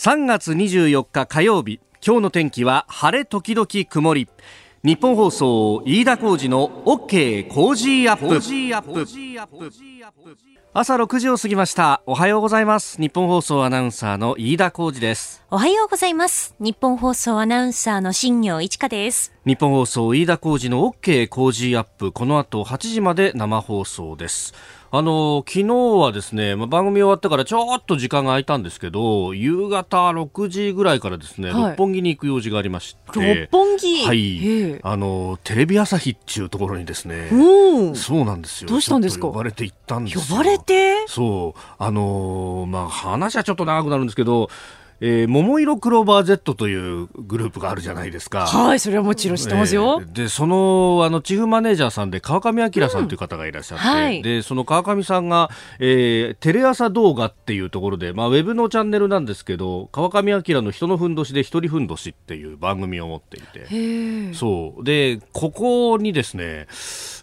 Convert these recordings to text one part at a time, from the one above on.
3月24日火曜日今日の天気は晴れ時々曇り。ニッポン放送飯田浩司の OK Cozy up。朝6時を過ぎました。おはようございます。ニッポン放送アナウンサーの飯田浩司です。おはようございます。ニッポン放送アナウンサーの新行市佳です。ニッポン放送飯田浩司の OK Cozy up。この後8時まで生放送ですあの昨日はですね、まあ、番組終わってからちょっと時間が空いたんですけど夕方6時ぐらいからですね、はい、六本木に行く用事がありまして。六本木？はい。あのテレビ朝日っていうところにですねそうなんですよ。どうしたんですか？呼ばれて行ったんです呼ばれて？そう。あのまあ話はちょっと長くなるんですけどえー、桃色クローバー Z というグループがあるじゃないですか。はい、それはもちろん知ってますよ。えー、で、その、あの、チーフマネージャーさんで川上明さんという方がいらっしゃって、うんはい、で、その川上さんが、えー、テレ朝動画っていうところで、まあ、ウェブのチャンネルなんですけど、川上明の人のふんどしで一人ふんどしっていう番組を持っていて、そう。で、ここにですね、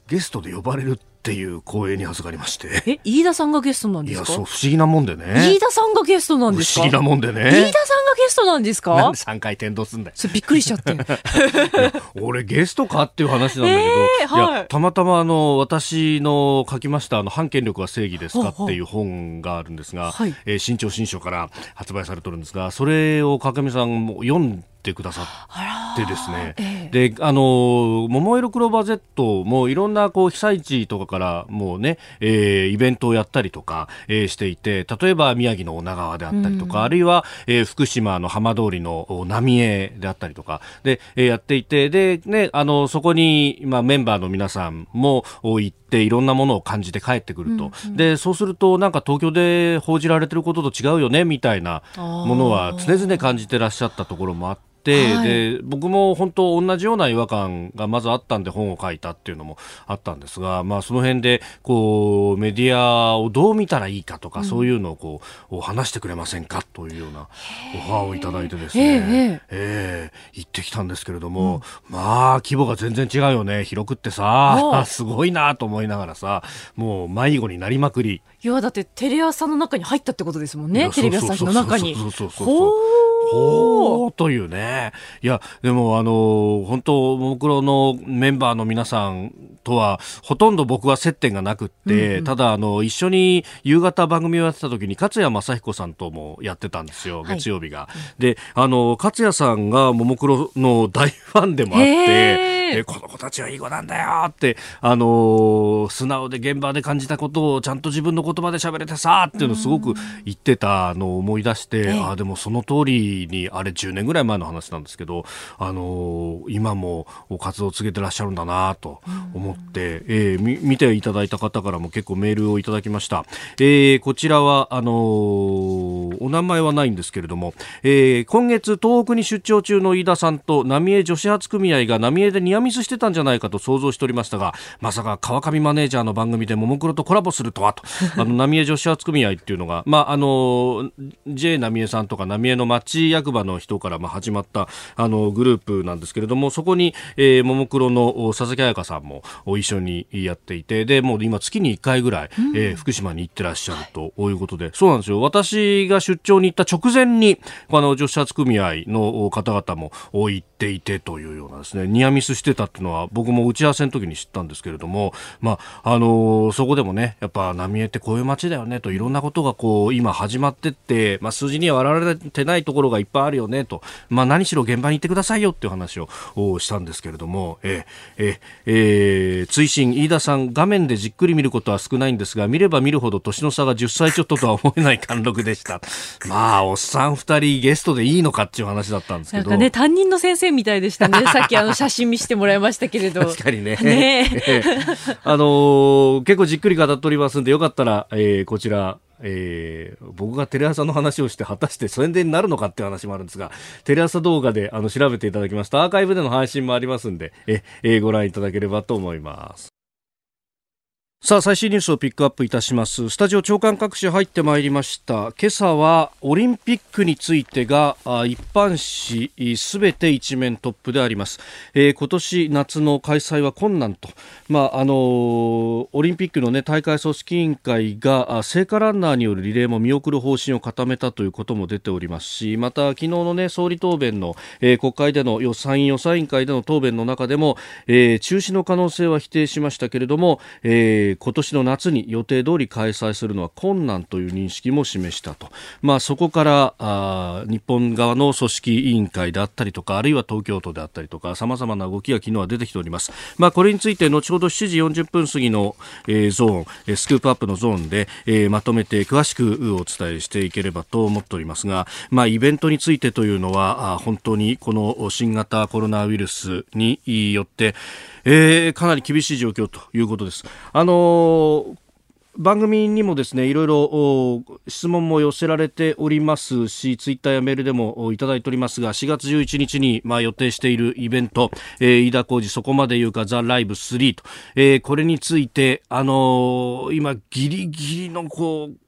ゲストで呼ばれるって、っていう光栄に預かりまして。え飯田さんがゲストなんですか？いやそう不思議なもんでね。飯田さんがゲストなんですか？不思議なもんでね。飯田さんがゲストなんですか？なんで3回転倒すんだよ。それびっくりしちゃって。俺ゲストかっていう話なんだけど、えーはい、いやたまたまあの私の書きましたあの反権力は正義ですかっていう本があるんですが、はい、えー、新潮新書から発売されてるんですがそれを川上さんも読んってくださってですね、ええ、であの桃色クローバー Z もいろんなこう被災地とかからもうね、えー、イベントをやったりとか、えー、していて例えば宮城の女川であったりとか、うん、あるいは、えー、福島の浜通りの浪江であったりとかで、えー、やっていてで、ね、あのそこに、まあ、メンバーの皆さんも行っていろんなものを感じて帰ってくると、うんうん、でそうするとなんか東京で報じられてることと違うよねみたいなものは常々感じてらっしゃったところもあって。、はい、で僕も本当同じような違和感がまずあったんで本を書いたっていうのもあったんですが、まあ、その辺でこうメディアをどう見たらいいかとか、うん、そういうのをこう話してくれませんかというようなオファーをいただいてですね、ええー、行ってきたんですけれども、うん、まあ規模が全然違うよね。広くってさ すごいなと思いながらさもう迷子になりまくり。いやだってテレ朝の中に入ったってことですもんね。テレビ朝日の中に。そうそうそうそうほーというね。いや、でもあの、本当、ももクロのメンバーの皆さんとは、ほとんど僕は接点がなくって、うんうん、ただあの、一緒に夕方番組をやってた時に、勝谷正彦さんともやってたんですよ、月曜日が。はい、で、あの、勝谷さんがももクロの大ファンでもあって、えこの子たちはいい子なんだよって、あのー、素直で現場で感じたことをちゃんと自分の言葉で喋れてさっていうのをすごく言ってたのを思い出して、ああでもその通りにあれ10年ぐらい前の話なんですけど、あのー、今も活動を続けてらっしゃるんだなと思って、えー、見ていただいた方からも結構メールをいただきました。えー、こちらはあのー、お名前はないんですけれども、えー、今月東北に出張中の飯田さんと浪江女子発組合が浪江でニアミスしてたんじゃないかと想像しておりましたがまさか川上マネージャーの番組でももクロとコラボするとはと あの浪江女子発組合っていうのが、まあ、あの J 浪江さんとか浪江の町役場の人からまあ始まったあのグループなんですけれどもそこに、えー、ももクロの佐々木彩香さんも一緒にやっていてでもう今月に1回ぐらい、うん、えー、福島に行ってらっしゃるとい。うことで、そうなんですよ。私が出張に行った直前にあの女子発組合の方々も行っていてというようなですねニアミスしてたっていうのは僕も打ち合わせの時に知ったんですけれども、まああのー、そこでもねやっぱ浪江ってこういう街だよねといろんなことがこう今始まってって、まあ、数字には割られてないところがいっぱいあるよねと、まあ、何しろ現場に行ってくださいよっていう話をしたんですけれども、えええー、追伸。飯田さん画面でじっくり見ることは少ないんですが見れば見るほど年の差が10歳ちょっととは思えない貫禄でした。まあおっさん2人ゲストでいいのかっていう話だったんですけど。なんかね担任の先生みたいでしたね。さっきあの写真見せてもらいましたけれど。確かにね。ね。あのー、結構じっくり語っておりますんで、よかったら、えー、こちら、えー、僕がテレ朝の話をして果たして宣伝になるのかっていう話もあるんですがテレ朝動画であの調べていただきました。アーカイブでの配信もありますんでえ、えー、ご覧いただければと思います。さあ最新ニュースをピックアップいたします。スタジオ長官各紙入ってまいりました。今朝はオリンピックについてが一般紙すべて一面トップであります、えー、今年夏の開催は困難と。まああのー、オリンピックのね大会組織委員会が聖火ランナーによるリレーも見送る方針を固めたということも出ておりますしまた昨日のね総理答弁の、えー、国会での予算委予算委員会での答弁の中でも、えー、中止の可能性は否定しましたけれども、えーえ今年の夏に予定通り開催するのは困難という認識も示したと、まあ、そこからあ日本側の組織委員会であったりとかあるいは東京都であったりとかさまざまな動きが昨日は出てきております、まあ、これについて後ほど7時40分過ぎの、えー、ゾーンスクープアップのゾーンで、えー、まとめて詳しくお伝えしていければと思っておりますが、まあ、イベントについてというのは本当にこの新型コロナウイルスによってえー、かなり厳しい状況ということです。あのー番組にもですねいろいろ質問も寄せられておりますしツイッターやメールでもいただいておりますが4月11日にまあ予定しているイベント、えー、飯田浩二そこまで言うかザ・ライブ3と、えー、これについてあのー、今ギリギリのこう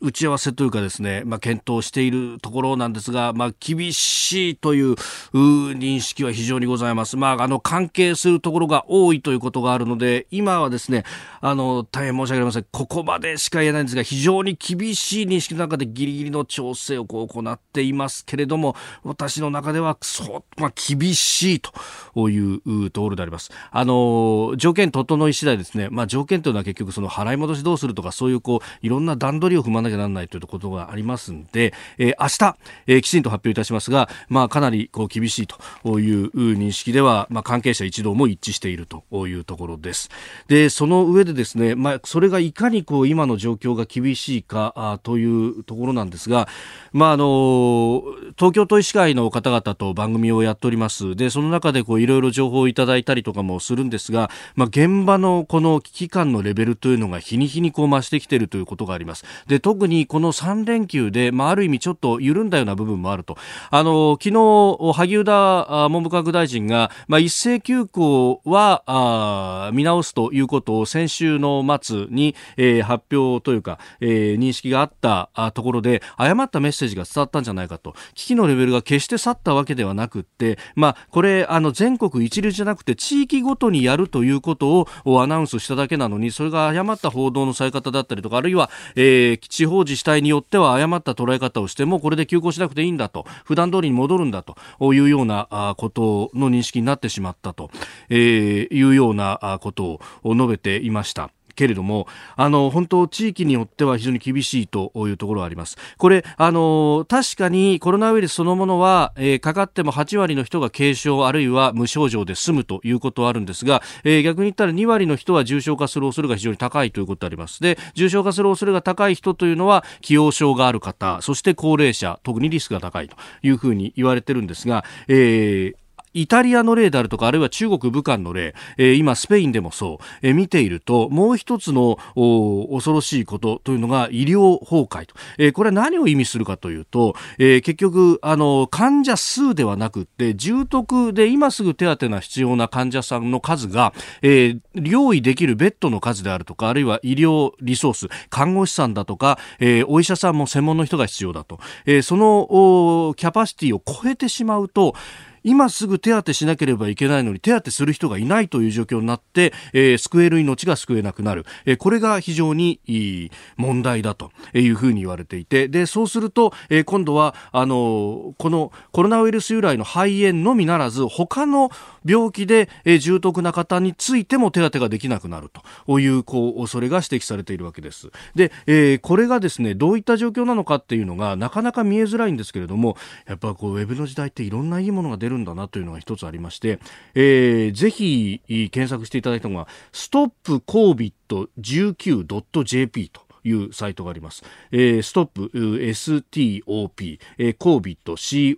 打ち合わせというかですね、まあ、検討しているところなんですが、まあ、厳しいという認識は非常にございます。まあ、あの、関係するところが多いということがあるので、今はですね、あの、大変申し訳ありません。ここまでしか言えないんですが、非常に厳しい認識の中でギリギリの調整をこう行っていますけれども、私の中では、そう、まあ、厳しいというところであります。あの、条件整い次第ですね、まあ、条件というのは結局その払い戻しどうするとか、そういうこう、いろんな段取りを踏まなきゃならないということがありますんで、えー、明日、えー、きちんと発表いたしますが、まあ、かなりこう厳しいという認識では、まあ、関係者一同も一致しているというところです。で、その上でですね、まあ、それがいかにこう今の状況が厳しいかあというところなんですが、まあ、あの東京都医師会の方々と番組をやっておりますでその中でこういろいろ情報をいただいたりとかもするんですが、まあ、現場のこの危機感のレベルというのが日に日にこう増してきているということがありますで特特にこの3連休で、まあ、ある意味ちょっと緩んだような部分もあると。あの昨日萩生田文部科学大臣が、まあ、一斉休校はあ見直すということを先週の末に、えー、発表というか、えー、認識があったところで誤ったメッセージが伝わったんじゃないかと。危機のレベルが決して去ったわけではなくって、まあ、これあの全国一律じゃなくて地域ごとにやるということをアナウンスしただけなのにそれが誤った報道のされ方だったりとかあるいは、えー、地方自治体によっては誤った捉え方をしてもこれで休校しなくていいんだと普段通りに戻るんだというようなことの認識になってしまったと、いうようなことを述べていました。けれども、あの、本当、地域によっては非常に厳しいというところがあります。これ、あの、確かにコロナウイルスそのものは、えー、かかっても8割の人が軽症あるいは無症状で済むということはあるんですが、えー、逆に言ったら2割の人は重症化する恐れが非常に高いということであります。で、重症化する恐れが高い人というのは、既往症がある方、そして高齢者、特にリスクが高いというふうに言われてるんですが、えーイタリアの例であるとか、あるいは中国武漢の例、えー、今スペインでもそう、えー、見ていると、もう一つの恐ろしいことというのが医療崩壊と。えー、これは何を意味するかというと、え結局、あの、患者数ではなくて、重篤で今すぐ手当が必要な患者さんの数が、え用意できるベッドの数であるとか、あるいは医療リソース、看護師さんだとか、えお医者さんも専門の人が必要だと。えそのキャパシティを超えてしまうと、今すぐ手当てしなければいけないのに手当てする人がいないという状況になって、えー、救える命が救えなくなる、えー、これが非常にいい問題だというふうに言われていてでそうすると、えー、今度はあのこのコロナウイルス由来の肺炎のみならず他の病気で、えー、重篤な方についても手当てができなくなると。いうこう恐れが指摘されているわけです。で、えー、これがですねどういった状況なのかっていうのがなかなか見えづらいんですけれどもやっぱこうウェブの時代っていろんないいものが出るんだなというのが一つありまして、えー、ぜひ検索していただいたのが stopcovid19.jp というサイトがあります。えー、ストップ、STOP、えー、COVID、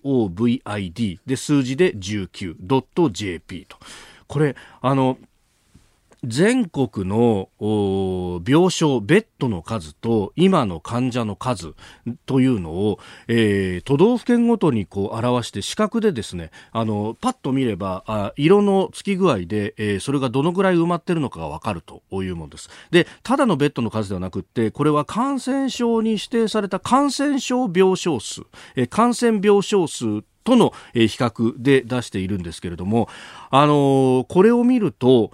COVID で数字で 19.jp と。これ、あの、全国の病床、ベッドの数と今の患者の数というのを、えー、都道府県ごとにこう表して視覚でですねあのパッと見ればあ色のつき具合で、えー、それがどのぐらい埋まってるのかが分かるというものです。でただのベッドの数ではなくってこれは感染症に指定された感染症病床数、えー、感染病床数との比較で出しているんですけれども、あのこれを見ると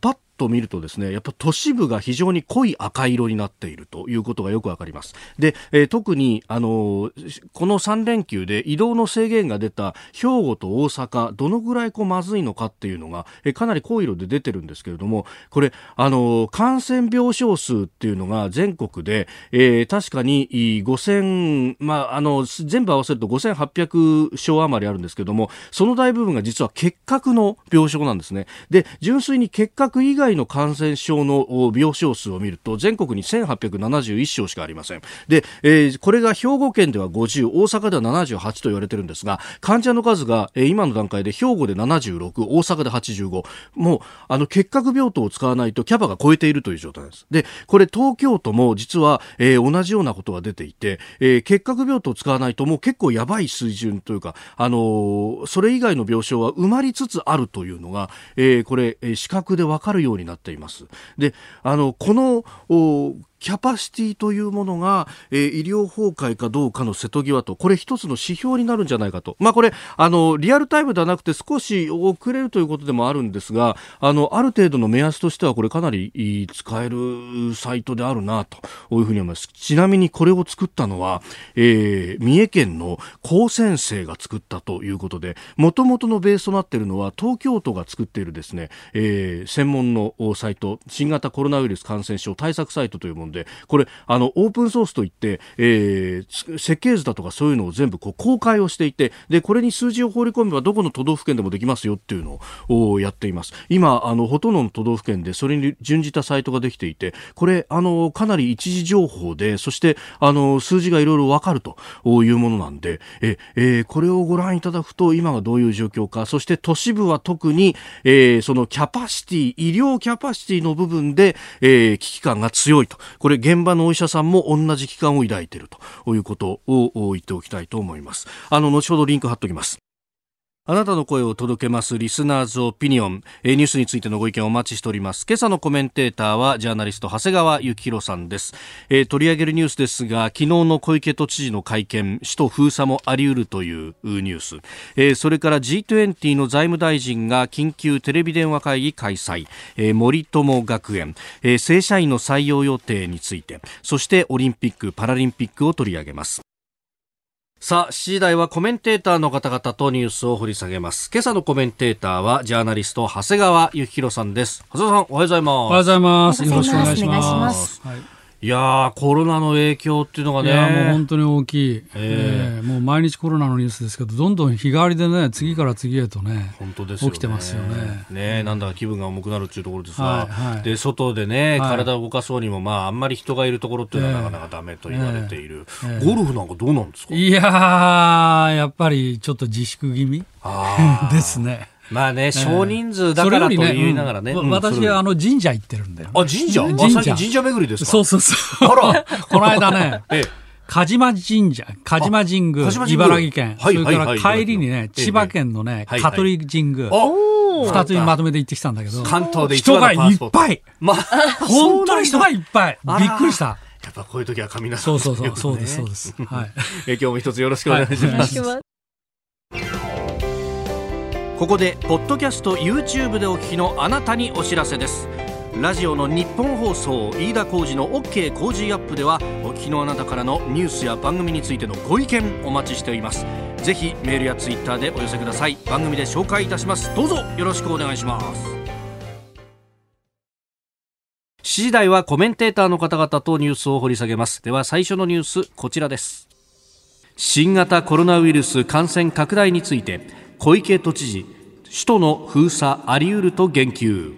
パッと見るとですねやっぱ都市部が非常に濃い赤色になっているということがよくわかります。で、えー、特にあのこの3連休で移動の制限が出た兵庫と大阪どのぐらいこうまずいのかっていうのが、えー、かなり濃い色で出てるんですけれどもこれあの感染病床数っていうのが全国で、えー、確かに5000まああの全部合わせると5800床余りあるんですけれどもその大部分が実は結核の病床なんですね。で純粋に結核以外外の感染症の病床数を見ると全国に1871床しかありません。で、えー、これが兵庫県では50大阪では78と言われてるんですが患者の数が、えー、今の段階で兵庫で76大阪で85もうあの結核病棟を使わないとキャパが超えているという状態です。でこれ東京都も実は、えー、同じようなことが出ていて、えー、結核病棟を使わないともう結構やばい水準というか、あのー、それ以外の病床は埋まりつつあるというのが、えー、これ、えー、視覚でわかるようになっています。で、あの、この、キャパシティというものが、えー、医療崩壊かどうかの瀬戸際と、これ一つの指標になるんじゃないかと。まあこれ、あの、リアルタイムではなくて少し遅れるということでもあるんですが、あの、ある程度の目安としてはこれかなり使えるサイトであるなというふうに思います。ちなみにこれを作ったのは、えー、三重県の高専生が作ったということで、もともとのベースとなっているのは東京都が作っているですね、えー、専門のサイト、新型コロナウイルス感染症対策サイトというもので、これ、あの、オープンソースといって、えー、設計図だとかそういうのを全部こう公開をしていて、で、これに数字を放り込めばどこの都道府県でもできますよっていうのをやっています。今、あの、ほとんどの都道府県でそれに準じたサイトができていて、これ、あの、かなり一時情報で、そして、あの、数字がいろいろわかるというものなんで、え、えー、これをご覧いただくと、今がどういう状況か、そして都市部は特に、えー、そのキャパシティ、医療キャパシティの部分で、えー、危機感が強いと。これ現場のお医者さんも同じ期間を抱いているということを言っておきたいと思います。あの後ほどリンク貼っておきます。あなたの声を届けますリスナーズオピニオン、えー、ニュースについてのご意見をお待ちしております。今朝のコメンテーターはジャーナリスト長谷川幸宏さんです、えー、取り上げるニュースですが昨日の小池都知事の会見首都封鎖もあり得るというニュース、えー、それから G20 の財務大臣が緊急テレビ電話会議開催、えー、森友学園、えー、正社員の採用予定について。そしてオリンピック・パラリンピックを取り上げます。さあ、7時台はコメンテーターの方々とニュースを掘り下げます。今朝のコメンテーターは、ジャーナリスト、長谷川幸宏さんです。長谷川さん、おはようございます。おはようございます。よろしくお願いします。はいいやコロナの影響っていうのがね。もう。本当に大きい、えー、えー、もう毎日コロナのニュースですけど、どんどん日替わりでね、次から次へとね、本当です起きてますよね。ねなんだか気分が重くなるっていうところですが、はいはい、で外でね、体を動かそうにも、まあ、あんまり人がいるところっていうのはなかなかだめと言われている、えー。えー、ゴルフなんかどうなんですか？いややっぱりちょっと自粛気味 ですね。まあね、少人数だからと言いながらね。うん、私、あの、神社行ってるんだよ、あ、神社？神社神社巡りですか？そうそうそう。あらこの間ね、ええ、鹿島神社、鹿島神宮、茨城県、それから帰りにね、千葉県のね、香取神宮。二つにまとめて行ってきたんだけど。関東で人がいっぱい。まあ、本当に人がいっぱい。びっくりした。やっぱこういう時は雷そうそうそう、そうです、そうです。はい。今日も一つよろしくお願いします。ここでポッドキャスト YouTube でお聞きのあなたにお知らせです。ラジオの日本放送飯田浩司の OK 工事アップではお聞きのあなたからのニュースや番組についてのご意見お待ちしております。ぜひメールやツイッターでお寄せください。番組で紹介いたします。どうぞよろしくお願いします。7時台はコメンテーターの方々とニュースを掘り下げます。では最初のニュースこちらです。新型コロナウイルス感染拡大について小池都知事首都の封鎖あり得ると言及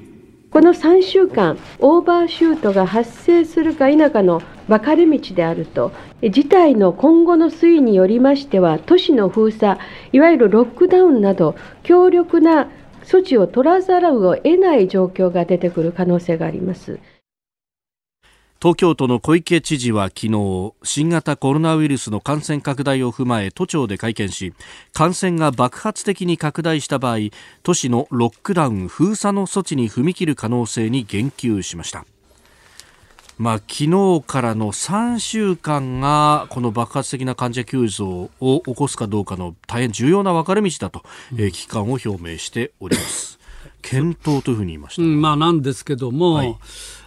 この3週間オーバーシュートが発生するか否かの分かれ道であると事態の今後の推移によりましては都市の封鎖いわゆるロックダウンなど強力な措置を取らざるを得ない状況が出てくる可能性があります。東京都の小池知事は昨日新型コロナウイルスの感染拡大を踏まえ都庁で会見し感染が爆発的に拡大した場合都市のロックダウン封鎖の措置に踏み切る可能性に言及しました。まあ、昨日からの3週間がこの爆発的な患者急増を起こすかどうかの大変重要な分かれ道だと、うん、えー、危機感を表明しております。検討というふうに言いました、うん、まあ、なんですけども、はい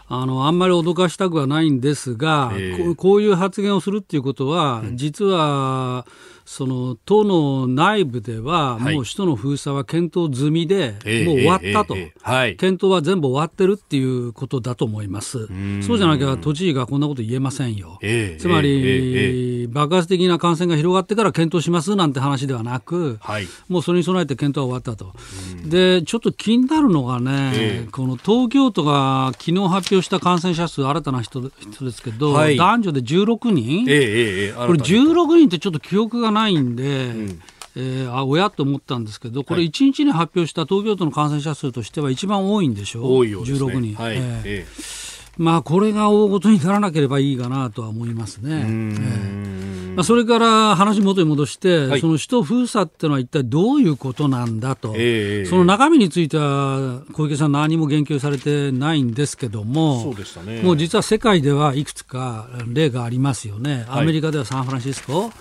あの、あんまり脅かしたくはないんですが、えー、ここういう発言をするっていうことは、うん、実は、その党の内部では、もう首都の封鎖は検討済みで、もう終わったと、検討は全部終わってるっていうことだと思います、そうじゃなきゃ都知事がこんなこと言えませんよ、つまり、爆発的な感染が広がってから検討しますなんて話ではなく、もうそれに備えて検討は終わったと、でちょっと気になるのがね、この東京都が昨日発表した感染者数、新たな人人ですけど、男女で16人、これ16人ってちょっと記憶がないないんで、うん。えー、あ親と思ったんですけど、これ、1日に発表した東京都の感染者数としては一番多いんでしょう、多いようですね、16人。はい。えー。えーまあ、これが大ごとにならなければいいかなとは思いますね。えー、まあ、それから話元に戻して、はい、その首都封鎖っていうのは一体どういうことなんだと、えー、その中身については小池さん何も言及されてないんですけども、そうでしたね、もう実は世界ではいくつか例がありますよね。アメリカではサンフランシスコ、はい、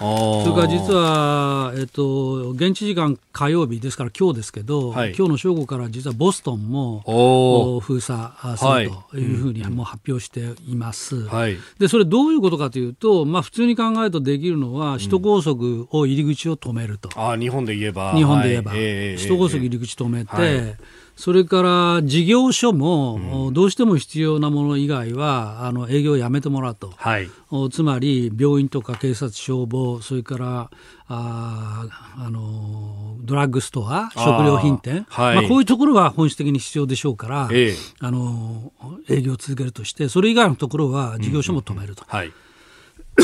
それから実は、えっと、現地時間火曜日ですから今日ですけど、はい、今日の正午から実はボストンも封鎖するというふうに、もう発表しています、はい、でそれどういうことかというと、まあ、普通に考えるとできるのは首都高速を入り口を止めると、うん、あ日本で言えば。日本で言えば、はい、首都高速入り口止めて、はいそれから事業所も、どうしても必要なもの以外はあの営業をやめてもらうと、はい、つまり病院とか警察、消防、それからああのドラッグストア、食料品店、はい、まあ、こういうところは本質的に必要でしょうから、ええ、あの営業を続けるとして、それ以外のところは事業所も止めると。うん。うん。はい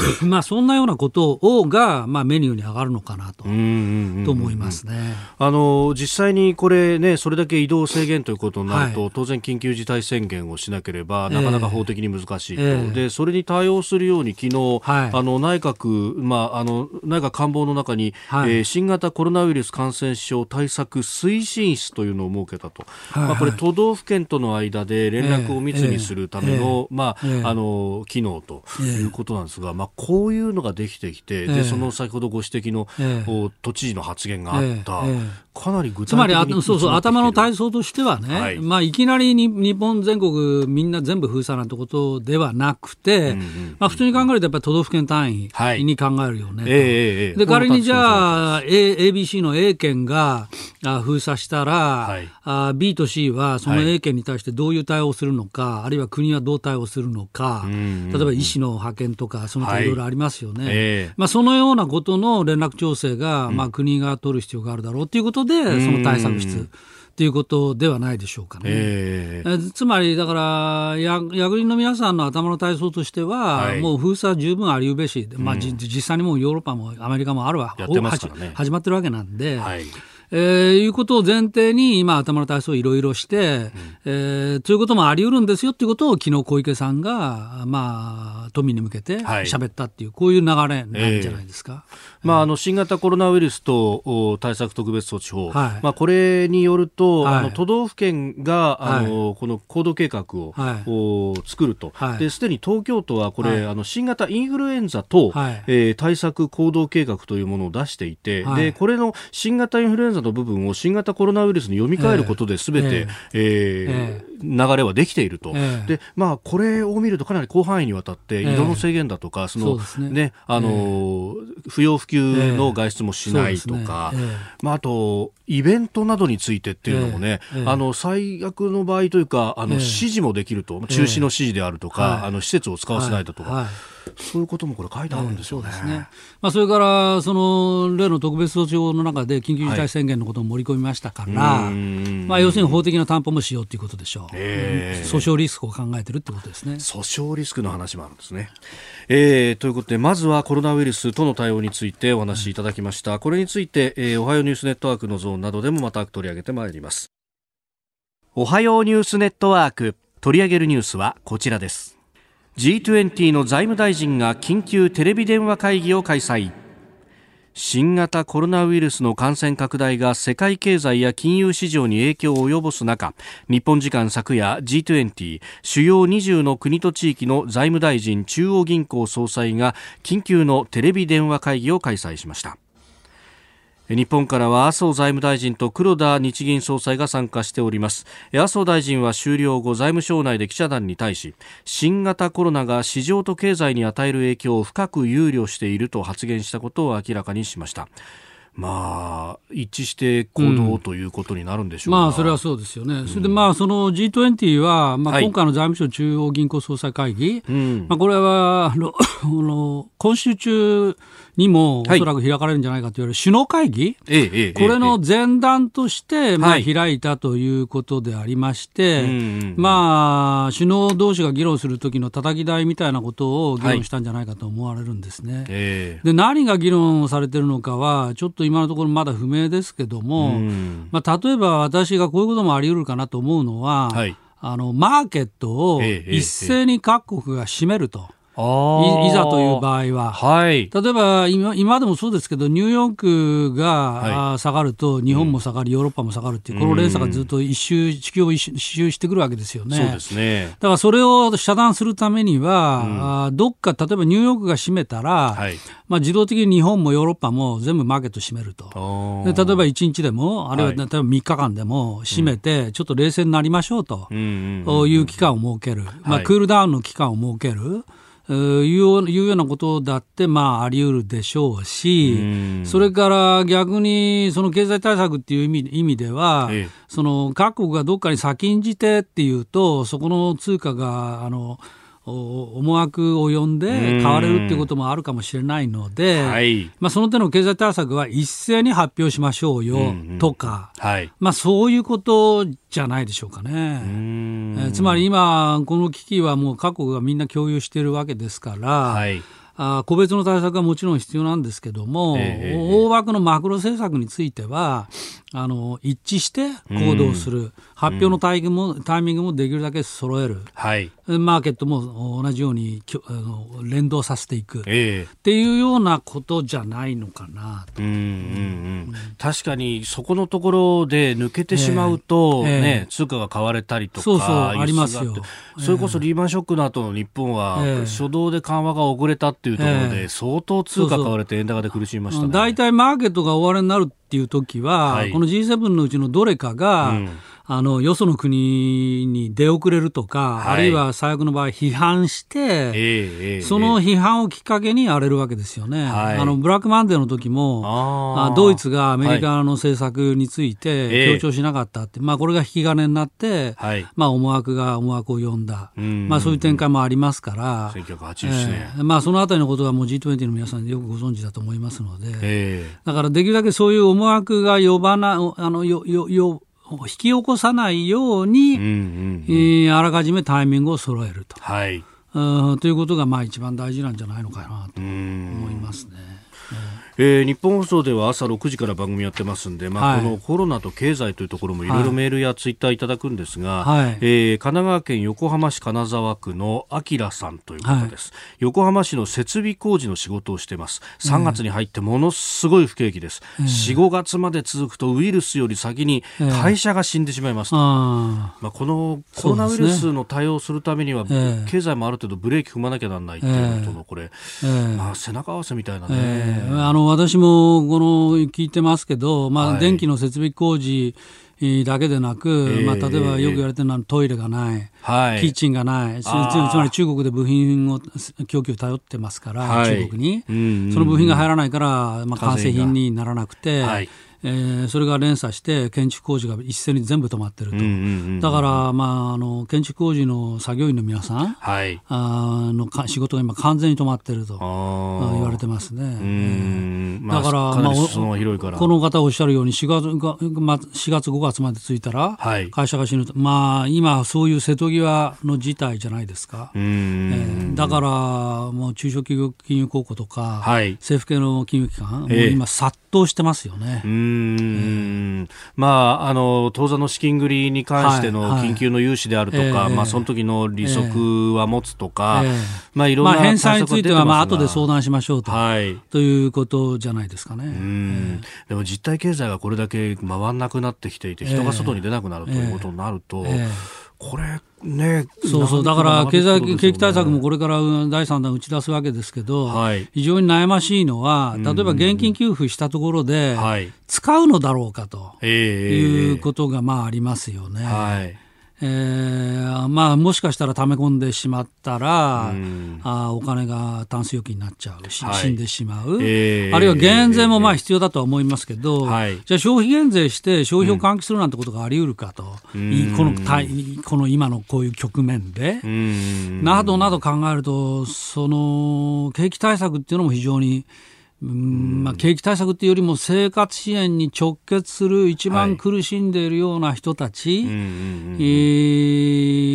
まあそんなようなことをが、まあ、メニューに上がるのかなと。と思いますね。あの実際にこれ、ね、それだけ移動制限ということになると、はい、当然、緊急事態宣言をしなければ、なかなか法的に難しいと、えー、でそれに対応するように、昨日、はい、あの内閣、まあ、あの内閣官房の中に、はい、えー、新型コロナウイルス感染症対策推進室というのを設けたと、はい。まあ、これ、都道府県との間で連絡を密にするための,、まああの機能ということなんですが、まあ、こういうのができてきて、でその先ほどご指摘の、都知事の発言があった、かなり具体的つまりそうそう頭の体操としてはね、はい。まあ、いきなりに日本全国みんな全部封鎖なんてことではなくて、うんうん、まあ、普通に考えるとやっぱり都道府県単位に考えるよね、はいえー、で仮にじゃあ、A、ABC の A 県が封鎖したら、はい、あ B と C はその A 県に対してどういう対応をするのか、あるいは国はどう対応するのか、例えば医師の派遣とかその他い。ろいろありますよね、えー、まあ、そのようなことの連絡調整が、まあ、国が取る必要があるだろうということで、その対策室。ということではないでしょうかね。えー、つまり、だから役人の皆さんの頭の体操としては、はい、もう封鎖十分ありうべし、まあ、うん、実際にもうヨーロッパもアメリカもあるわ、ね、始まってるわけなんで、はい。えー、いうことを前提に今、頭の体操をいろいろして、うん、えー、ということもあり得るんですよということを昨日小池さんが、まあ、都民に向けて喋ったっていう、はい、こういう流れなんじゃないですか。えーまあ、あの新型コロナウイルスと対策特別措置法、はい、まあ、これによると、はい、あの都道府県があの、はい、この行動計画を、作ると、すでに東京都はこれ、あの新型インフルエンザと、はい、えー、対策行動計画というものを出していて、でこれの新型インフルエンザの部分を新型コロナウイルスに読み替えることですべて、えー、えー、流れはできていると、でまあ、これを見るとかなり広範囲にわたって移動の制限だとか、そのね、ね、あの不要不急級の外出もしないとか、えーね。えー、まあ、あとイベントなどについてっていうのもね、えー、あの最悪の場合というかあの指示もできると、中止の指示であるとか、あの施設を使わせないだとか。はいはいそういうこともこれ書いてあるんですよね。えー、ね。まあ、それからその例の特別措置法の中で緊急事態宣言のことを盛り込みましたから、はい、まあ、要するに法的な担保もしようということでしょう、えー、訴訟リスクを考えてるってことですね。訴訟リスクの話もあるんですね。えー、ということでまずはコロナウイルスとの対応についてお話しいただきました、これについて、えー、おはようニュースネットワークのゾーンなどでもまた取り上げてまいります。おはようニュースネットワーク取り上げるニュースはこちらです G20 の財務大臣が緊急テレビ電話会議を開催。新型コロナウイルスの感染拡大が世界経済や金融市場に影響を及ぼす中日本時間昨夜 G20 主要20の国と地域の財務大臣中央銀行総裁が緊急のテレビ電話会議を開催しました。日本からは麻生財務大臣と黒田日銀総裁が参加しております。麻生大臣は終了後財務省内で記者団に対し新型コロナが市場と経済に与える影響を深く憂慮していると発言したことを明らかにしました。まあ、一致して行動ということになるんでしょう、うん、まあ、それはそうですよね、うん、それで、まあ、その G20 は、まあ、今回の財務省中央銀行総裁会議、はい、まあ、これはあの今週中にもおそらく開かれるんじゃないかと言われる首脳会議、はい、これの前段として、まあ、開いたということでありまして、まあ、首脳同士が議論するときのたたき台みたいなことを議論したんじゃないかと思われるんですね。で何が議論されてるのかは、ちょっと今のところまだ不明ですけども、まあ、例えば私がこういうこともあり得るかなと思うのは、はい、あのマーケットを一斉に各国が占めると。いざという場合は、はい、例えば今今でもそうですけど、ニューヨークが、はい、下がると、日本も下がり、ヨーロッパも下がるっていう、この連鎖がずっと一周、地球を一周してくるわけですよね。そうですね。だからそれを遮断するためには、うん、どっか、例えばニューヨークが占めたら、はい、まあ、自動的に日本もヨーロッパも全部マーケット占めると。で例えば1日でも、あるいは例えば3日間でも占めて、ちょっと冷静になりましょうという期間を設ける、まあ、クールダウンの期間を設ける。いうようなことだって、まあ、あり得るでしょうし、それから逆に、その経済対策っていう意味意味では、ええ、その各国がどっかに先んじてっていうと、そこの通貨が、あの、思惑を呼んで変われるっていうこともあるかもしれないので、はい、まあ、その手の経済対策は一斉に発表しましょうよとか、うんうん。はい、まあ、そういうことじゃないでしょうかね。えつまり今、この危機はもう各国がみんな共有しているわけですから、はいあ個別の対策はもちろん必要なんですけども、えー、大枠のマクロ政策についてはあの一致して行動する、うん、発表のタイミングも、タイミングもできるだけ揃える、はい、マーケットも同じようにあの連動させていく、えー、っていうようなことじゃないのかなと、うんうんうん、確かにそこのところで抜けてしまうと、えー、ね、通貨が買われたりとかそうそうありますよ。それこそリーマンショックの後の日本は、初動で緩和が遅れたっていうところで、相当通貨買われて円高で苦しみましたね。大体マーケットが終わりになるっていう時は、はい、この G7 のうちのどれかが、うん。あの、よその国に出遅れるとか、はい、あるいは最悪の場合批判して、えー、その批判をきっかけに荒れるわけですよね。はい、あの、ブラックマンデーの時も、あドイツがアメリカの政策について強調しなかったって、まあこれが引き金になって、まあ思惑が思惑を呼んだ。まあそういう展開もありますから、1980年、えー、まあそのあたりのことはもう G20 の皆さんよくご存知だと思いますので、だからできるだけそういう思惑が呼ばな、あの、よ、よ、よ、引き起こさないように、うんうんうん。えー、あらかじめタイミングを揃えると、はい、ということがまあ一番大事なんじゃないのかなと思いますね。えー、日本放送では朝6時から番組やってますんで、まあ、このコロナと経済というところもいろいろメールやツイッターいただくんですが、はい、えー、神奈川県横浜市金沢区のあきらさんという方です、はい、横浜市の設備工事の仕事をしてます。3月に入ってものすごい不景気です、えー、45月まで続くとウイルスより先に会社が死んでしまいます、えー、まあ、このコロナウイルスの対応するためには、ね、経済もある程度ブレーキ踏まなきゃならないっていうのとのこれ、えー、まあ、背中合わせみたいなね、あの私もこの聞いてますけど、まあ、はい、電気の設備工事だけでなく、えー、まあ、例えばよく言われてるのはトイレがない、はい、キッチンがないつまり中国で部品を供給頼ってますから、はい、中国に、うんうんうん、その部品が入らないから、まあ、完成品にならなくて。えー、それが連鎖して建築工事が一斉に全部止まってると、うんうんうん、だから、まあ、あの建築工事の作業員の皆さん、はい、あのか仕事が今完全に止まってると。言われてますね。えー、だから、まあ、まあ、この方おっしゃるように4月が、まあ、4月5月までついたら、会社が死ぬと、まあ、今そういう瀬戸際の事態じゃないですか。えー、だからもう中小企業金融公庫とか、はい、政府系の金融機関、もう今殺到騰してますよね。うん、まあ、あの、当座の資金繰りに関しての緊急の融資であるとか、はいはい、まあ、その時の利息は持つとか、えー、まあ、いろんな、まあ、返済については、まあ、後で相談しましょうと、はい、ということじゃないですかね。うん、えー、でも実体経済がこれだけ回らなくなってきていて、人が外に出なくなるということになると、えー、これ、ね、そうそう、だから経済、景気対策もこれから第3弾打ち出すわけですけど、はい、非常に悩ましいのは、例えば現金給付したところで、使うのだろうかということがまあありますよね。はいえーまあ、もしかしたら溜め込んでしまったら、あお金がタンス預金になっちゃうし、はい、死んでしまう、えー、あるいは減税もまあ必要だとは思いますけど、はい、じゃあ消費減税して消費を喚起するなんてことがあり得るかと、うん、このこの今のこういう局面で、などなど考えると、その景気対策っていうのも非常にまあ、景気対策っていうよりも生活支援に直結する一番苦しんでいるような人たち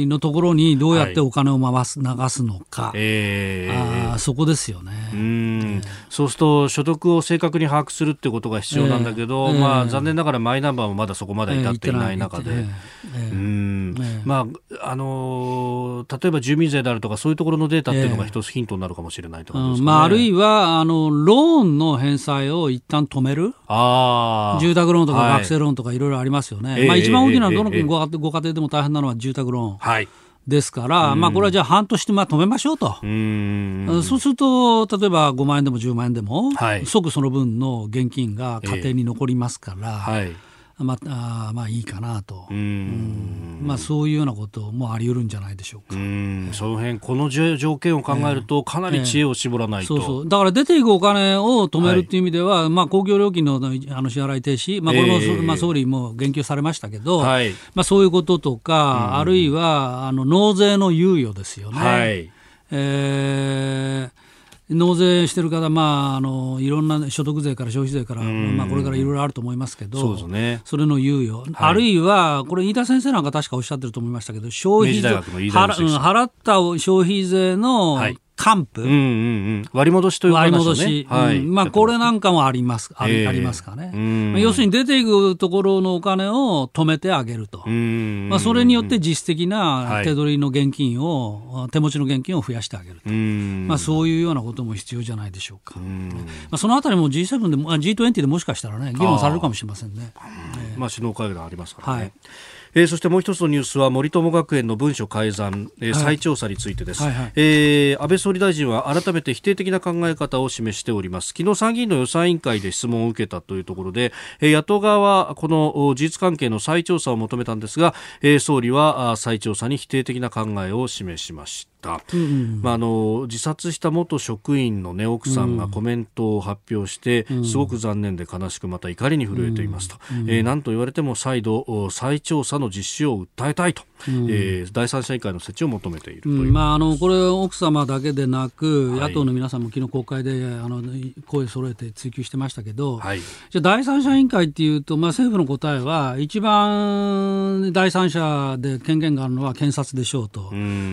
のところにどうやってお金を回す、流すのか、えー、あそこですよね、えー、そうすると所得を正確に把握するってことが必要なんだけど、えー、まあ、残念ながらマイナンバーもまだそこまで至っていない中で。まああのー、例えば住民税であるとかそういうところのデータっていうのが一つヒントになるかもしれないと、ね、まあ、あるいはあのローンの返済を一旦止める？あ住宅ローンとか学生ローンとかいろいろありますよね、はい、まあ、一番大きなどのごご家庭でも大変なのは住宅ローン。はい。ですから、まあ、これはじゃあ半年でまあ止めましょうと、うそうすると、例えば5万円でも10万円でも、はい、即その分の現金が家庭に残りますから、えーはいまあ、まあいいかなと、うん。まあ、そういうようなこともあり得るんじゃないでしょうか。うその辺この条件を考えると、かなり知恵を絞らないと、えー、そうそう。だから出ていくお金を止めるっていう意味では、はい、まあ、公共料金のあの支払い停止、まあ、これも、えー、まあ、総理も言及されましたけど、はい、まあ、そういうこととか、あるいはあの納税の猶予ですよね。はい。えー納税してる方、まあ、あのいろんな所得税から消費税から、まあ、これからいろいろあると思いますけど、そ、ね,、れの猶予、はい、あるいは、これ、飯田先生なんか確かおっしゃってると思いましたけど、消費税払った消費税の、はい還付、うんうんうん、割り戻しという割り戻し、はい、うん、まあ、これなんかもあります。あり,、ありますかね、まあ、要するに出ていくところのお金を止めてあげると、まあ、それによって実質的な手取りの現金を、はい、手持ちの現金を増やしてあげると、まあ、そういうようなことも必要じゃないでしょうか、まあ、そのあたりも G7 でも G20 でもしかしたらね議論されるかもしれませんね。まあ、首脳会談ありますからね。はいえー、そしてもう一つのニュースは森友学園の文書改ざん、えー、再調査についてです、はいはい。はい、えー、安倍総理大臣は改めて否定的な考え方を示しております。昨日参議院の予算委員会で質問を受けたというところで、えー、野党側はこの事実関係の再調査を求めたんですが、えー、総理は再調査に否定的な考えを示しました。うん、まあ、あの自殺した元職員の、ね、奥さんがコメントを発表して、うん、すごく残念で悲しくまた怒りに震えていますと、うん、えー、何と言われても再度再調査の実施を訴えたいと、うん、えー、第三者委員会の設置を求めているという、まあ、あのこれ奥様だけでなく、はい、野党の皆さんも昨日国会であの声を揃えて追及してましたけど、はい、じゃ第三者委員会っていうと、まあ、政府の答えは一番第三者で権限があるのは検察でしょうと、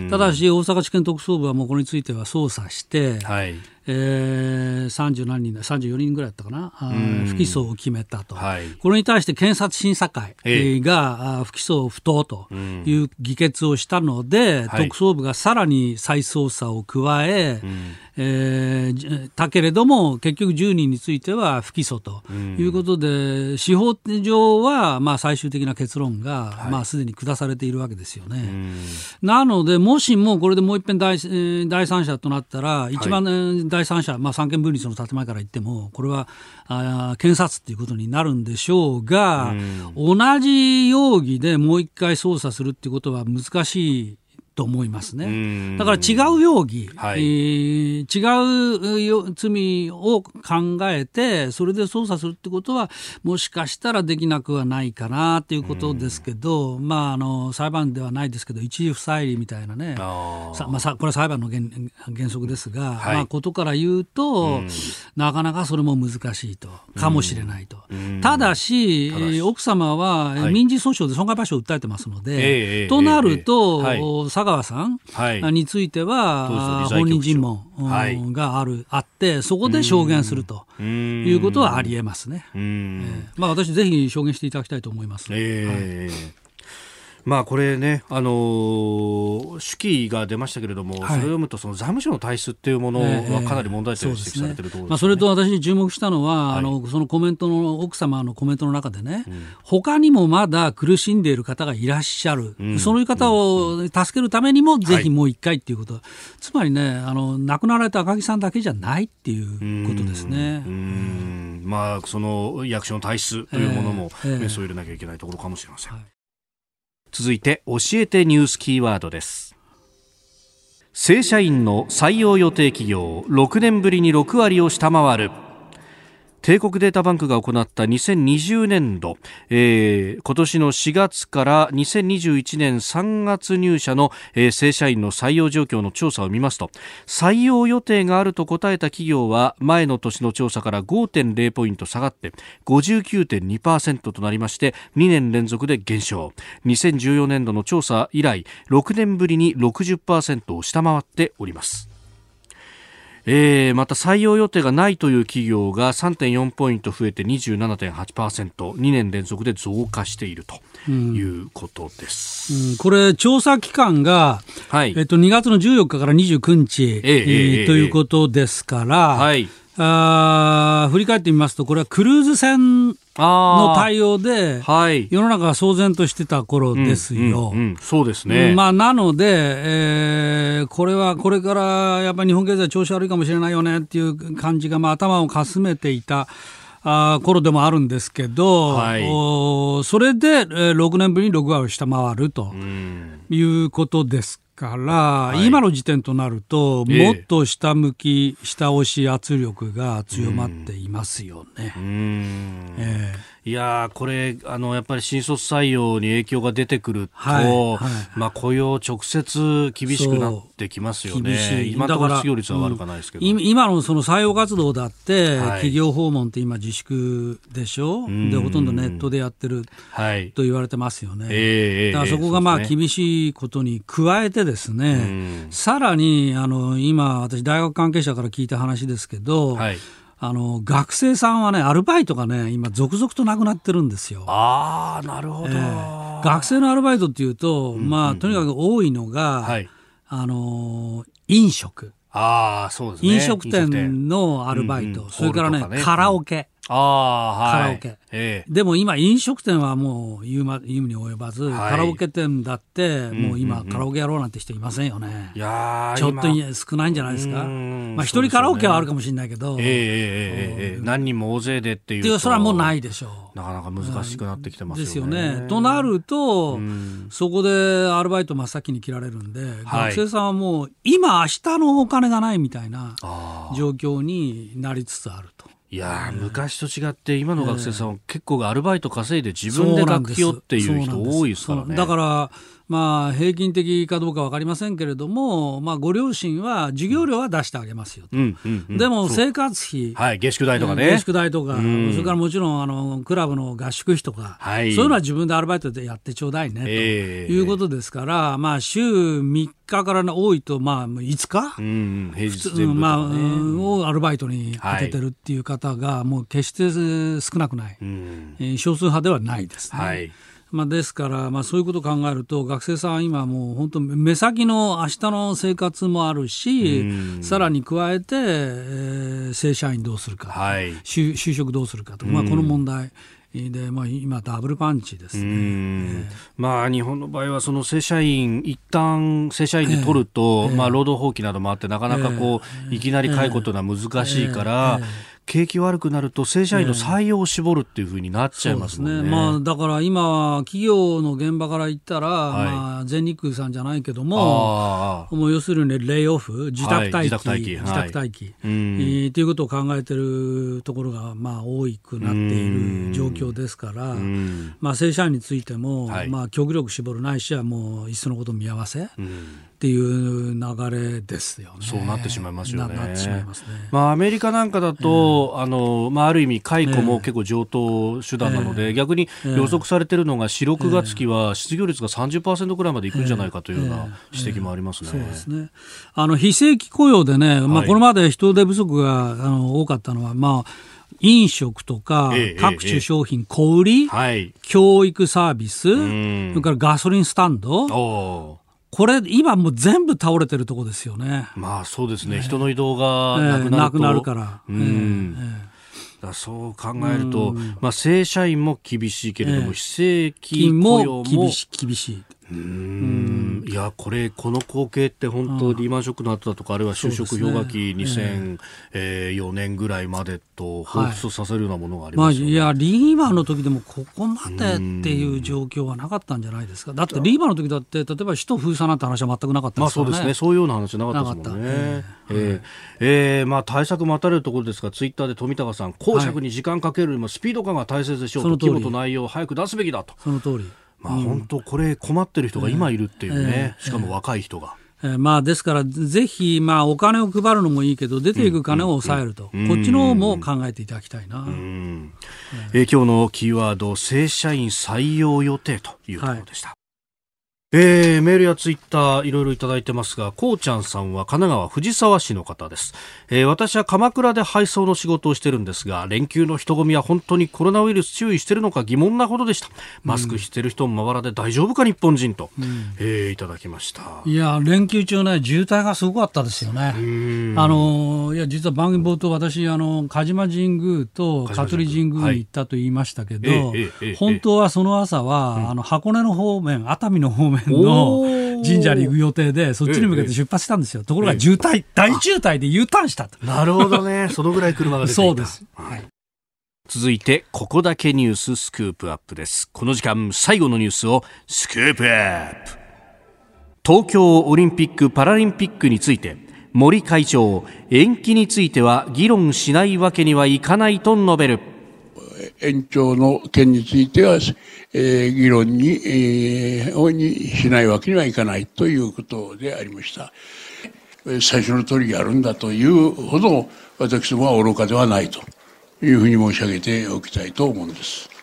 ただし大阪地検特捜部はもうこれについては捜査して、はい。えー、30何人だ、34人ぐらいだったかな、不起訴を決めたと、はい、これに対して検察審査会が不起訴不当という議決をしたので、特捜部がさらに再捜査を加え、うん。えー、たけれども、結局10人については不起訴ということで、うん、司法上はまあ最終的な結論が、はい、まあすでに下されているわけですよね。うん、なので、もしもこれでもう一遍第第三者となったら、一番、第三者、まあ、三権分立の建前から言っても、これはあ検察っていうことになるんでしょうが、うん、同じ容疑でもう一回捜査するっていうことは難しいと思いますね。だから違う容疑、はい、えー、違う罪を考えて、それで捜査するってことは、もしかしたらできなくはないかなということですけど、まあ、あの裁判ではないですけど、一時不再理みたいなね、さまあ、これは裁判の原原則ですが、はい、まあ、ことから言うと、なかなかそれも難しいと、かもしれないと。ただし、ただし。奥様は民事訴訟で損害賠償を訴えてますので、はい、となると、はい川さんについては、本人尋問がある、あって、そこで証言するということはありえますね。えー、まあ、私、ぜひ証言していただきたいと思います。えー。はいまあこれね、あのー、手記が出ましたけれども、はい、それを読むとその財務省の体質っていうものはかなり問題点指摘されてるところ、ね。ね、まあ、それと私注目したのは、はい、あのそのコメントの奥様のコメントの中でね、うん、他にもまだ苦しんでいる方がいらっしゃる、うん、そういう方を助けるためにもぜひもう一回っていうこと、はい、つまりねあの亡くなられた赤木さんだけじゃないっていうことですね。まあその役所の体質というものもメスを入れなきゃいけないところかもしれません。はい続いて教えてニュースキーワードです。正社員の採用予定企業6年ぶりに6割を下回る帝国データバンクが行った2020年度、えー、今年の4月から2021年3月入社の、えー、正社員の採用状況の調査を見ますと採用予定があると答えた企業は前の年の調査から5.0ポイント下がって59.2%となりまして2年連続で減少。2014年度の調査以来6年ぶりに60%を下回っております。えー、また採用予定がないという企業が3.4ポイント増えて 27.8%2 年連続で増加しているということです、うん。うん、これ調査期間が、はい。えっと、2月の14日から29日、えー、えー、ということですから、はいあ振り返ってみますと、これはクルーズ船の対応で、はい、世の中が騒然としてた頃ですよ。うんうんうん、そうですね。まあ、なので、えー、これはこれからやっぱり日本経済調子悪いかもしれないよねっていう感じが、まあ、頭をかすめていた。あ頃でもあるんですけど、はい、おそれで、えー、6年ぶりに6割を下回るということですから、はい、今の時点となると、もっと下向き、下押し圧力が強まっていますよね。えーいやこれあのやっぱり新卒採用に影響が出てくると、はいはい、まあ、雇用直接厳しくなってきますよね。今の失業率は悪くないですけど、うん、今のその採用活動だって、はい、企業訪問って今自粛でしょ？でほとんどネットでやってると言われてますよね。えー、だからそこがまあ厳しいことに加えてですね、さらにあの今私大学関係者から聞いた話ですけど、はいあの学生さんはねアルバイトがね今続々となくなってるんですよ。ああなるほど、えー、学生のアルバイトっていうと、うんうん、まあとにかく多いのが、はい、あの飲食。ああそうですね。飲食店のアルバイト、うんうん、それからね、ね、カラオケ。あはい、カラオケ、えでも今飲食店はもう言う,、ま、言うに及ばず、はい、カラオケ店だってもう今、カラオケやろうなんて人いませんよね。いやちょっと少ないんじゃないですか？まあ一人カラオケはあるかもしれないけど、えー、えー、えー、何人も大勢でっていうと。それはもうないでしょう。なかなか難しくなってきてますよね。ですよね。となると、そこでアルバイト真っ先に切られるんで、はい、学生さんはもう今明日のお金がないみたいな状況になりつつあると。いや昔と違って今の学生さんは結構アルバイト稼いで自分で学費をっていう人多いですからね。だからまあ、平均的かどうか分かりませんけれども、まあ、ご両親は授業料は出してあげますよと、うんうんうん、でも生活費、はい、下宿代とかね、下宿代とか、うん、それからもちろんあのクラブの合宿費とか、はい、そういうのは自分でアルバイトでやってちょうだいね、えー、ということですから、まあ、週3日から多いと、まあ、5日、うん、平日全部、ね、まあ、をアルバイトに当ててるっていう方が、もう決して少なくない、うん、少数派ではないですね。はいまあ、ですから、まあ、そういうことを考えると学生さんは今もう本当目先の明日の生活もあるしさらに加えて、えー、正社員どうするか、はい、就就職どうするかと、まあ、この問題で、まあ、今、ダブルパンチですね、えー、まあ、日本の場合は、その正社員、一旦正社員で取ると、えー、まあ、労働放棄などもあって、なかなかこう、いきなり解雇というのは難しいから、景気悪くなると正社員の採用を絞るっていうふうになっちゃいますね。ね、まあ、だから今、企業の現場から言ったら、はい、まあ、全日空さんじゃないけども、もう要するに、レイオフ、自宅待機、はい、自宅待機、はい、ということを考えてるところが、まあ、多くなっている状況ですから、まあ、正社員についても、まあ、極力絞るないしは、もういっそのこと見合わせ。っていう流れですよね。そうなってしまいますよね。まいますね。まあアメリカなんかだと、えー、あのまあある意味解雇も結構上等手段なので、えー、逆に予測されてるのが4、6月期は失業率が30%ぐらいまでいくんじゃないかというような指摘もありますね。そうですね。あの非正規雇用でね、まあこれまで人手不足があの多かったのはまあ飲食とか、各種商品、小売り、はい、教育サービス、それからガソリンスタンド、これ、今もう全部倒れてるとこですよね。まあそうですね、人の移動がなくなると、えー、なくなるから。うん、えーだそう考えると、まあ、正社員も厳しいけれども、非正規雇用も厳しい。厳しいうん。いやこれこの光景って本当リーマンショックの後だとかあるいは就職氷河期2004年ぐらいまでと彷彿させるようなものがあります、ね。はい、まあ、いやリーマンの時でもここまでっていう状況はなかったんじゃないですか。だってリーマンの時だって例えば首都封鎖なんて話は全くなかったですからね、まあ、そうですね。そういうような話なかったですもんね。えー、えー、まあ、対策待たれるところですがツイッターで富高さん公爵に時間かけるよりもスピード感が大切でしょうと、規模と内容を早く出すべきだと。その通りまあ、本当これ困ってる人が今いるっていうね、しかも若い人が。えー、まあ、ですから、ぜひ、まあ、お金を配るのもいいけど、出ていく金を抑えると、うん。うん、こっちのも考えていただきたいな、うん。えー、今日のキーワード、正社員採用予定というところでした。はいえー、メールやツイッターいろいろいただいてますが、こうちゃんさんは神奈川藤沢市の方です、えー、私は鎌倉で配送の仕事をしてるんですが、連休の人混みは本当にコロナウイルス注意してるのか疑問なほどでした。マスクしてる人もまばらで大丈夫か日本人と、うん、えー、いただきました。いや、連休中ね、渋滞がすごかったですよね。あの、いや、実は番組冒頭私、あの、鹿島神宮と香取神宮に行ったと言いましたけど、はい、本当はその朝は、うん、あの、箱根の方面、熱海の方面の神社に行く予定で、そっちに向けて出発したんですよ。ところが渋滞、大渋滞で U ターンしたと。なるほどね。そのぐらい車が出てそうです。はい。続いて、ここだけニューススクープアップです。この時間、最後のニュースをスクープアップ。東京オリンピック・パラリンピックについて、森会長、延期については議論しないわけにはいかないと述べる。延長の件については、えー、議論に、えー、にしないわけにはいかないということでありました。最初の通りやるんだというほど私どもは愚かではないというふうに申し上げておきたいと思うんです。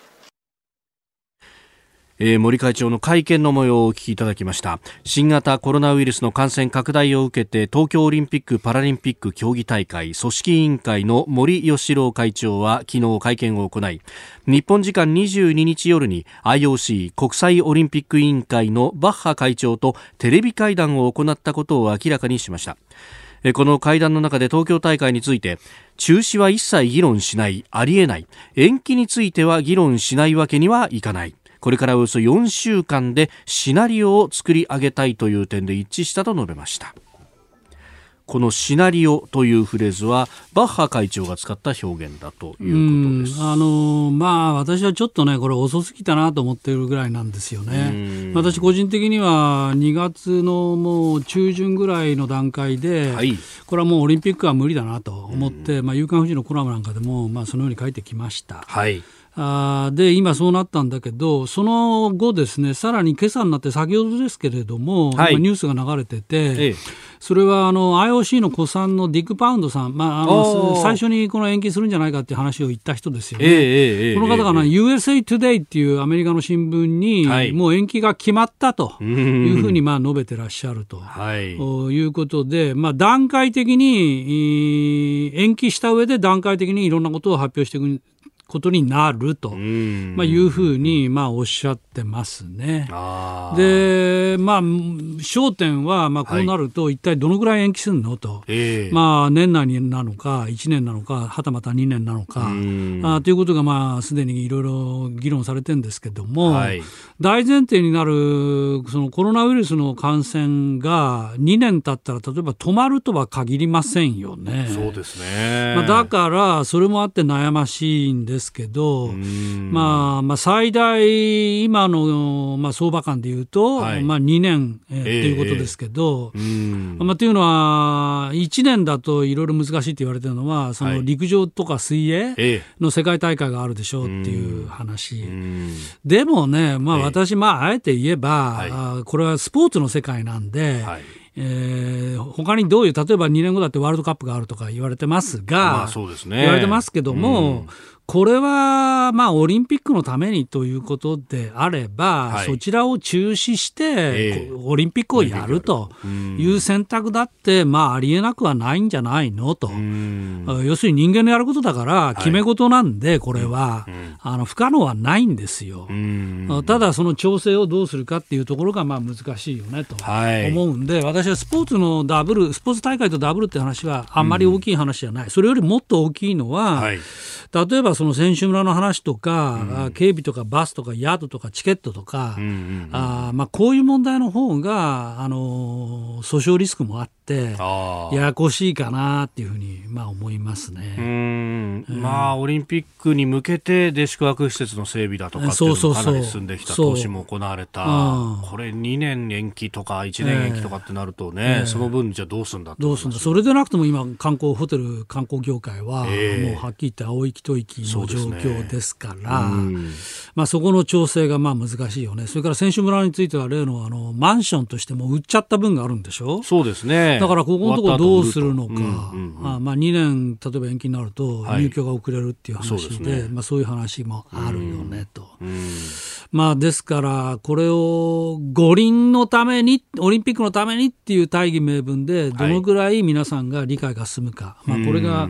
えー、森会長の会見の模様をお聞きいただきました。新型コロナウイルスの感染拡大を受けて東京オリンピック・パラリンピック競技大会組織委員会の森喜朗会長は昨日会見を行い日本時間22日夜に IOC 国際オリンピック委員会のバッハ会長とテレビ会談を行ったことを明らかにしました。この会談の中で東京大会について中止は一切議論しないありえない。延期については議論しないわけにはいかない。これからおよそ4週間でシナリオを作り上げたいという点で一致したと述べましたこのシナリオというフレーズはバッハ会長が使った表現だということです。あのまあ私はちょっとねこれ遅すぎたなと思っているぐらいなんですよね。私個人的には2月のもう中旬ぐらいの段階で、はい、これはもうオリンピックは無理だなと思って、まあ夕刊富士のコラムなんかでもまあそのように書いてきました。はいあで今そうなったんだけどその後ですねさらに今朝になって先ほどですけれども、はい、ニュースが流れてて、ええ、それはあの IOC の古参のディック・パウンドさん、まあ、あの最初にこの延期するんじゃないかっていう話を言った人ですよね。え、この方が、ね、USA Today っていうアメリカの新聞に、はい、もう延期が決まったというふうにまあ述べてらっしゃると、はい、いうことで、まあ、段階的に延期した上で段階的にいろんなことを発表していくことになると、まあ、いうふうに、まあ、おっしゃってますね。で、まあ、焦点は、まあ、こうなると、一体どのぐらい延期するのと、まあ、年内になのか、1年なのか、はたまた2年なのか、あということが、まあ、すでにいろいろ議論されてるんですけども、はい、大前提になる、そのコロナウイルスの感染が2年経ったら、例えば止まるとは限りませんよね。そうですね。まあ、だから、それもあって悩ましいんですけど、まあ、まあ、最大、今の、まあ、相場感でいうと、はい、まあ、2年、えー、っていうことですけど、えー、まあ、というのは、1年だといろいろ難しいって言われてるのは、その陸上とか水泳の世界大会があるでしょうっていう話。でもね、まあ、私、まあ、あえて言えば、はい、これはスポーツの世界なんで、はい。えー、他にどういう、例えば2年後だってワールドカップがあるとか言われてますが、まあそうですね、言われてますけども、うんこれは、まあ、オリンピックのためにということであれば、はい、そちらを中止して、えー、オリンピックをやるという選択だって、まあ、ありえなくはないんじゃないのと。要するに人間のやることだから、決め事なんで、これは、あの、不可能はないんですよ。ただ、その調整をどうするかっていうところが、まあ、難しいよねと思うんで、はい、私はスポーツのダブル、スポーツ大会とダブルって話は、あんまり大きい話じゃない。それよりもっと大きいのは、はい。例えばその選手村の話とか、うん、警備とかバスとか宿とかチケットとか、うんうんうん、あまあ、こういう問題の方があの訴訟リスクもあって、ややこしいかなっていうふうに、まあ、思いますね。うん。まあ、オリンピックに向けてで宿泊施設の整備だとかっていうのがかなり進んできた投資も行われた、これ2年延期とか1年延期とかってなるとね、えー、その分じゃどうするんだどうすんだ？それでなくても今観光ホテル観光業界は、えー、もうはっきり言って青い一息の状況ですから、そ、ねまあ、そこの調整がまあ難しいよね、それから選手村については例のあのマンションとしても売っちゃった分があるんでしょ、そうですねだからここのところどうするのか、あまあ、2年例えば延期になると入居が遅れるっていう話で、はい、まあ、そういう話もあるよねと。まあ、ですから、これを五輪のために、オリンピックのためにっていう大義名分で、どのぐらい皆さんが理解が進むか、はい、まあ、これが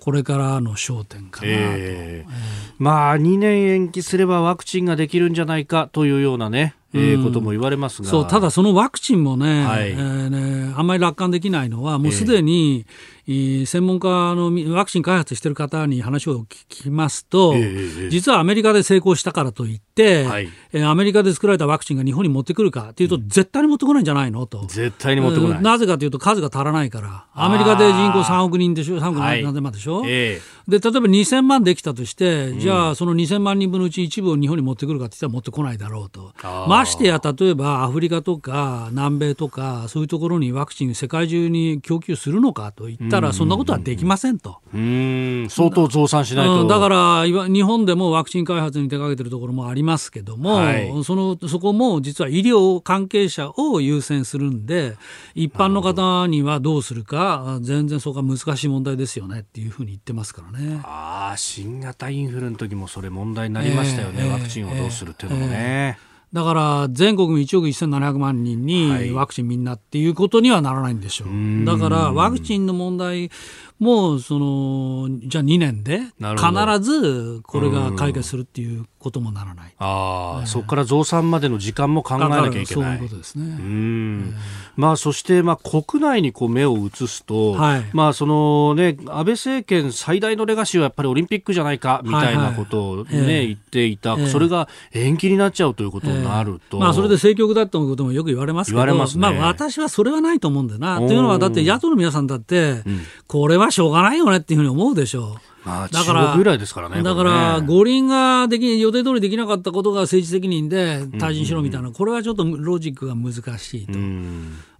これからの焦点かなと、えー、まあ2年延期すればワクチンができるんじゃないかというようなねえー、ことも言われますが。そうただ、そのワクチンもねはい、えーね、あんまり楽観できないのは、もうすでに、えー、専門家のワクチン開発している方に話を聞きますと、えー、実はアメリカで成功したからといって、はい、えー、アメリカで作られたワクチンが日本に持ってくるかというと、絶対に持ってこないんじゃないの？と。絶対に持ってこない。なぜかというと、数が足らないから、アメリカで人口3億人でしょ、3億何千万でしょ？はい。えー、で例えば2000万できたとして、じゃあ、その2000万人分のうち一部を日本に持ってくるかって言ったら持ってこないだろうと。ましてや、例えばアフリカとか南米とか、そういうところにワクチン世界中に供給するのかと言ったら、そんなことはできませんと。うん相当増産しないと。だから日本でもワクチン開発に手掛けてるところもありますけども、はい、そのそこも実は医療関係者を優先するんで、一般の方にはどうするか、全然そこは難しい問題ですよねっていうふうに言ってますからね。ああ、新型インフルの時もそれ問題になりましたよね、えー、ワクチンをどうするっていうのもね。えーだから全国1億1700万人にワクチンみんなっていうことにはならないんでしょう。はい、だからワクチンの問題もそのじゃあ2年で必ずこれが解決するっていうこともならない。ああ、えー、そこから増産までの時間も考えなきゃいけない。そうですね。うん。まあそしてまあ国内にこう目を移すと、はい、まあそのね安倍政権最大のレガシーはやっぱりオリンピックじゃないかみたいなことをね、はいはいえー、言っていた、それが延期になっちゃうということになると、まあそれで政局だということもよく言われますけど、まね、まあ私はそれはないと思うんだよな。というのはだって野党の皆さんだって、うん、これはしょうがないよねっていうふうに思うでしょう。まあ、だから、ぐらいですからね。だから、五輪ができ、予定通りできなかったことが政治責任で退陣しろみたいな、これはちょっとロジックが難しいと。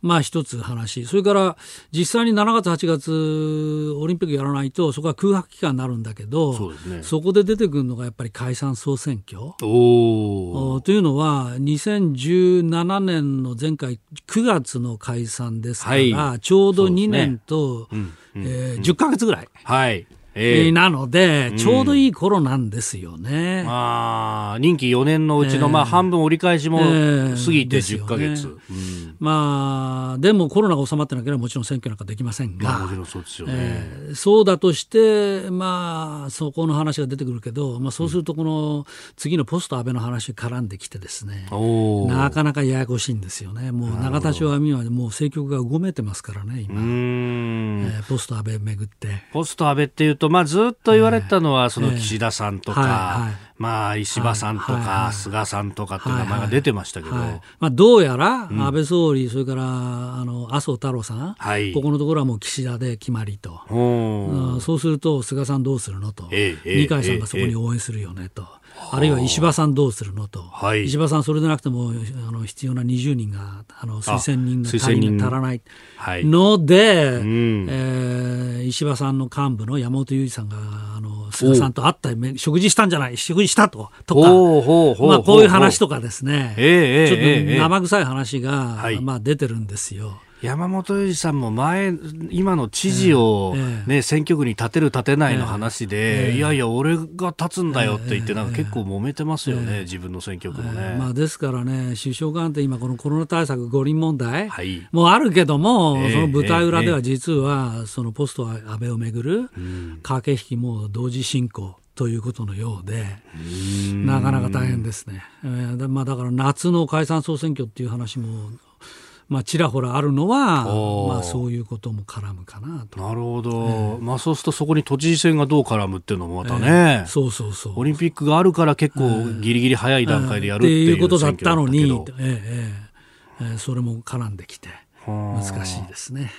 まあ一つ話。それから実際に7月、8月オリンピックやらないとそこは空白期間になるんだけどそ、ね,、こで出てくるのがやっぱり解散総選挙。おというのは2017年の前回9月の解散ですから、はい、ちょうど2年と、ねうんうん、えー、10か月ぐらい。はいえー、なので、ちょうどいい頃なんですよね。まあ、任期4年のうちの、まあ、半分折り返しも過ぎて10か月。ね。うん、まあ、でもコロナが収まってなければもちろん選挙なんかできませんが、まあ、もちろんそうですよね、えー、そうだとして、まあ、そこの話が出てくるけど、まあ、そうすると、この次のポスト安倍の話絡んできてですね、うん、なかなかややこしいんですよね。もう永田町は今もう政局がうごめいてますからね、今。えー、ポスト安倍めぐって。ポスト安倍っていうとまあ、ずっと言われたのは、その岸田さんとか、まあ、石破さんとか、菅さんとかっていう名前が出てましたけど、まあ、どうやら安倍総理、それからあの麻生太郎さん、ここのところはもう岸田で決まりと、そうすると菅さんどうするのと、二階さんがそこに応援するよねと。あるいは石破さんどうするのと、はい、石破さん、それでなくてもあの必要な20人があの推薦人が足り足らないので、はいうん、えー、石破さんの幹部の山本裕二さんがあの菅さんと会った食事したんじゃない食事したととかまあ、こういう話とかですね、えー、ちょっと生臭い話が、はい、まあ、出てるんですよ。山本裕二さんも前、今の知事をね、選挙区に立てる立てないの話で、いやいや、俺が立つんだよって言って、なんか結構揉めてますよね、自分の選挙区もね。まあ、ですからね、首相官邸、今、このコロナ対策五輪問題もあるけども、その舞台裏では実は、そのポスト安倍をめぐる駆け引きも同時進行。ということのようで、なかなか大変ですね。えーまあ、だから夏の解散総選挙っていう話もまあ、ちらほらあるのは、まあ、そういうことも絡むかなと。なるほど、えー、まあ、そうするとそこに都知事選がどう絡むっていうのもまたね、えー、そうそうそう。オリンピックがあるから結構ぎりぎり早い段階でやるっていうことだったのに、えー、えー、えー、それも絡んできて。難しいですね。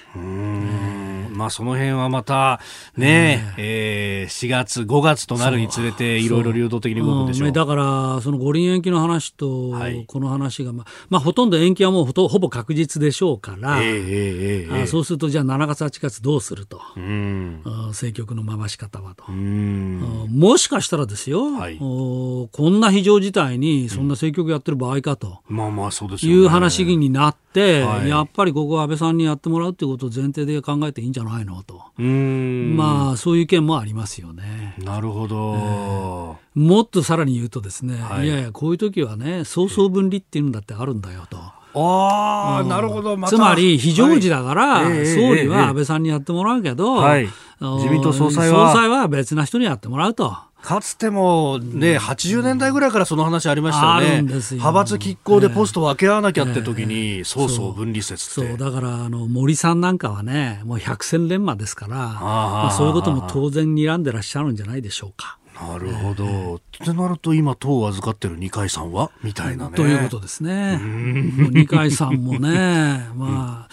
まあその辺はまたね、え。ー、4月5月となるにつれていろいろ流動的に動くでしょう。うだからその五輪延期の話とこの話がまあ、まあほとんど延期はもうほとほぼ確実でしょうから、えーえー、あそうするとじゃあ7月8月どうすると、うん、政局の回し方はと、うん、もしかしたらですよ、はい、こんな非常事態にそんな政局やってる場合かと、まあまあそうですいう話になって、はい、やっぱりここは安倍さんにやってもらうということを前提で考えていいんじゃないのと。まあ、そういう意見もありますよね。なるほど、えー、もっとさらに言うとですね、はい、いやいや、こういう時はね、相相分離っていうんだってあるんだよと。ああ、うん、なるほど、ま、つまり非常時だから、はい、総理は安倍さんにやってもらうけど、はい、自民党総裁は総裁は別な人にやってもらうと。かつてもね、80年代ぐらいからその話ありましたよね。派閥拮抗でポストを分け合わなきゃって時に、そうそう分離説そう、だからあの森さんなんかはね、もう百戦錬磨ですから、まあ、そういうことも当然睨んでらっしゃるんじゃないでしょうか。なるほど。ってなると今党を預かってる二階さんはみたいなね。ということですね。二階さんもね、まあ、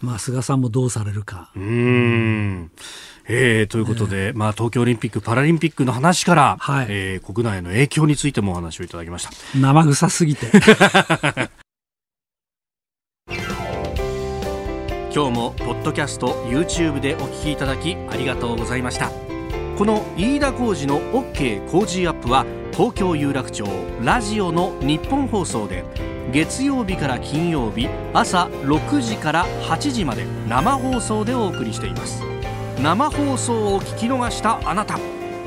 まあ菅さんもどうされるか。うん。えー、ということで、えー、まあ、東京オリンピック・パラリンピックの話から、はい、えー、国内の影響についてもお話をいただきました。生臭すぎて。今日もポッドキャスト YouTube でお聞きいただきありがとうございました。この飯田浩司の OK 工事アップは東京有楽町ラジオの日本放送で月曜日から金曜日朝6時から8時まで生放送でお送りしています生放送を聞き逃したあなた。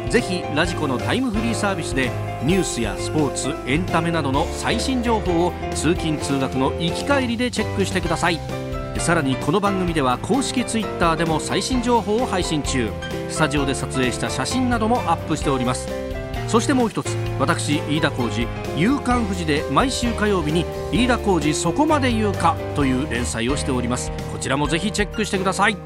ぜひラジコのタイムフリーサービスでニュースやスポーツエンタメなどの最新情報を通勤通学の行き帰りでチェックしてください。さらにこの番組では公式 Twitter でも最新情報を配信中。スタジオで撮影した写真などもアップしております。そしてもう一つ私飯田浩司「夕刊富士」で毎週火曜日に「飯田浩司そこまで言うか」という連載をしております。こちらもぜひチェックしてください。